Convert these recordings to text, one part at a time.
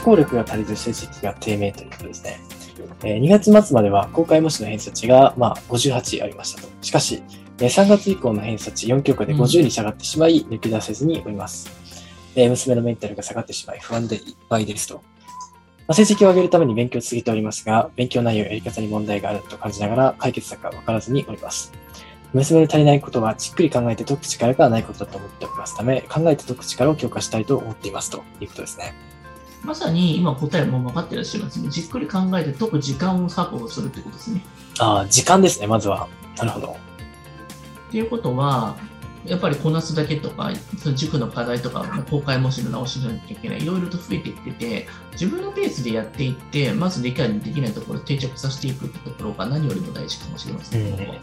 思考力が足りず成績が低迷ということですね。えー2月末までは公開模試の偏差値が、まあ、58ありましたと。しかし、えー3月以降の偏差値4教科で50に下がってしまい、抜け出せずにおります。えー娘のメンタルが下がってしまい不安でいっぱいですと。まあ、成績を上げるために勉強を続けておりますが、勉強内容ややり方に問題があると感じながら解決策が分からずにおります。娘の足りないことはじっくり考えて解く力がないことだと思っておりますため、考えて解く力を強化したいと思っていますということですね。まさに今答えも分かってらっしゃいますね。じっくり考えて解く時間を確保するってことですね。ああ、時間ですね、まずは。なるほど。っていうことは、やっぱりこなすだけとか、その塾の課題とか、公開模試の直しなきゃいけない、いろいろと増えてきてて、自分のペースでやっていって、まず理解できないところを定着させていくってところが何よりも大事かもしれませんけども、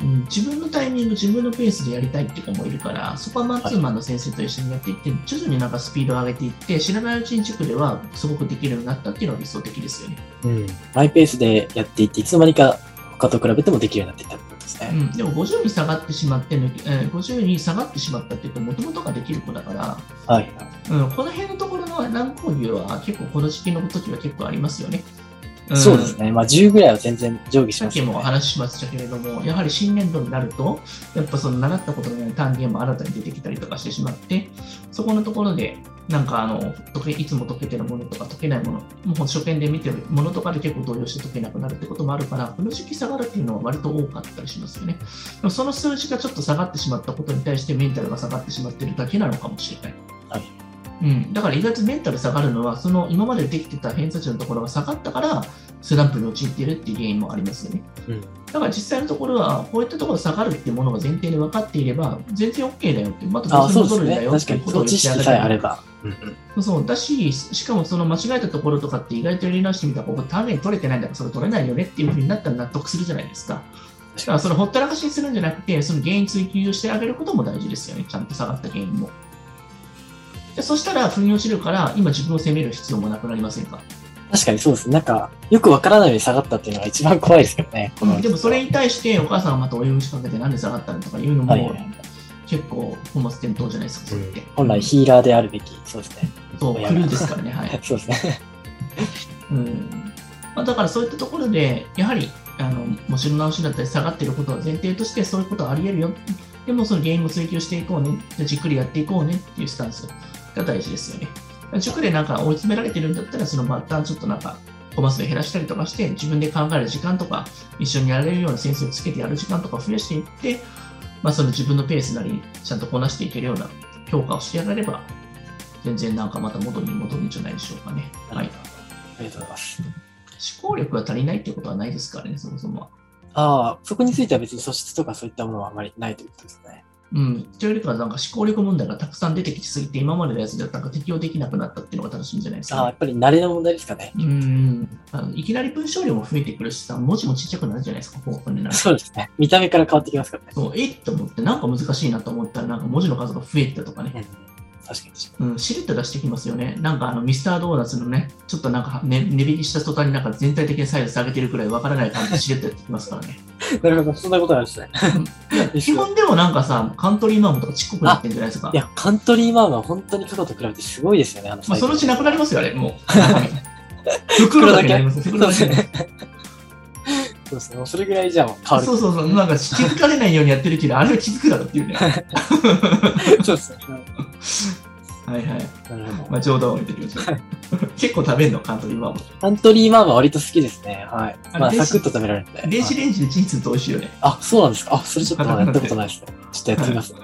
うん、自分のタイミング、自分のペースでやりたいっていう子もいるから、そこはマンツーマンの先生と一緒にやっていって、徐々になんかスピードを上げていって、知らないうちに塾ではすごくできるようになったっていうのが理想的ですよね。うん。マイペースでやっていって、いつの間にか他と比べてもできるようになっていった。うん、でも50に下がってしまって抜け、えー50に下がってしまったっていうと、もともとができる子だから、はい。うん、この辺のところの乱高下は結構この時期の時は結構ありますよね。んそうですね。まあ10ぐらいは全然上下しさっきますよね。もお話ししましたけれども、やはり新年度になると、やっぱその習ったことのない単元も新たに出てきたりとかしてしまって、そこのところで、なんかあの解けいつも解けてるものとか解けないもの、もう初見で見てるものとかで結構動揺して解けなくなるってこともあるから、この時期下がるっていうのは割と多かったりしますよね。でもその数字がちょっと下がってしまったことに対してメンタルが下がってしまってるだけなのかもしれない。はいうん、だから意外とメンタル下がるのは、その今までできてた偏差値のところが下がったから、スランプに陥っているっていう原因もありますよね。うん。だから実際のところは、こういったところ下がるっていうものが前提で分かっていれば、全然 OK だよって、またああ、どそう。せ戻るんだよっていうことをその知識さえあれば。うんうん。そうだし、しかもその間違えたところとかって意外とやり直してみたら、ここ単元取れてないんだから、それ取れないよねっていうふうになったら納得するじゃないですか。だからそれほったらかしにするんじゃなくて、その原因追求をしてあげることも大事ですよね。ちゃんと下がった原因も。でそしたら、腑に落ちるから、今自分を責める必要もなくなりませんか？確かにそうですね。なんか、よくわからないように下がったっていうのが一番怖いですけどね。このでもそれに対して、お母さんがまた追い打ちかけて、なんで下がったのとかいうのも、はい結構本末転倒じゃないですか、それって。本来ヒーラーであるべき。そうですね。そう、クルーですからね、はい。そうですね。うんまあ、だからそういったところで、やはり、あの、模試の直しだったり下がっていることは前提として、そういうことはあり得るよ。でも、その原因も追求していこうね。じっくりやっていこうねっていうスタンスが大事ですよね。塾でなんか追い詰められてるんだったら、その末端ちょっとなんか、コマ数減らしたりとかして、自分で考える時間とか、一緒にやれるような先生をつけてやる時間とかを増やしていって、まあ、その自分のペースなり、ちゃんとこなしていけるような評価をしてやれれば、全然なんかまた元に戻るんじゃないでしょうかね。はい。ありがとうございます。思考力が足りないってことはないですからね、そもそもは。ああ、そこについては別に素質とかそういったものはあまりないということですね。うん。というよりかは、なんか思考力問題がたくさん出てきすぎて、今までのやつではなんか適用できなくなったっていうのが正しいんじゃないですああ、やか、っぱり慣れの問題ですかね。うんあの。いきなり文章量も増えてくるしさ、文字もちっちゃくなるじゃないですか、ここになるとそうですね。見た目から変わってきますからね。そう、えっと思って、なんか難しいなと思ったら、なんか文字の数が増えてたとかね。うん。確かにうん、しれっと出してきますよね。なんかあのミスタードーナツのね、ちょっとなんかね値引きした途端になんか全体的にサイズ下げてるくらいわからない感じでしれっとやってきますからね。に。なるほど、そんなことなんですね。基本でもなんかさ、カントリーマームとかちっこくなってんじゃないですか？い。や、カントリーマームは本当に過去と比べてすごいですよね、あのまあ、そのうちななくなりますよ、あれ、もう。袋だけになります。袋だけ。そうですね。もうそれぐらいじゃあ変わる。そうそうそう、なんか気づかれないようにやってるけど、あれは気づくだろっていうね。は そうですね。いはい。なるほど。まあ、冗談を言ってきました。結構食べるの、カントリーマーム。カントリーマームは割と好きですね。はい。まあ、あ電子サクッと食べられるんで。電子はいレンジでチンすると美味しいよね。あ、そうなんですか。あ、それちょっとまだやったことないですね。ちょっとやってみます。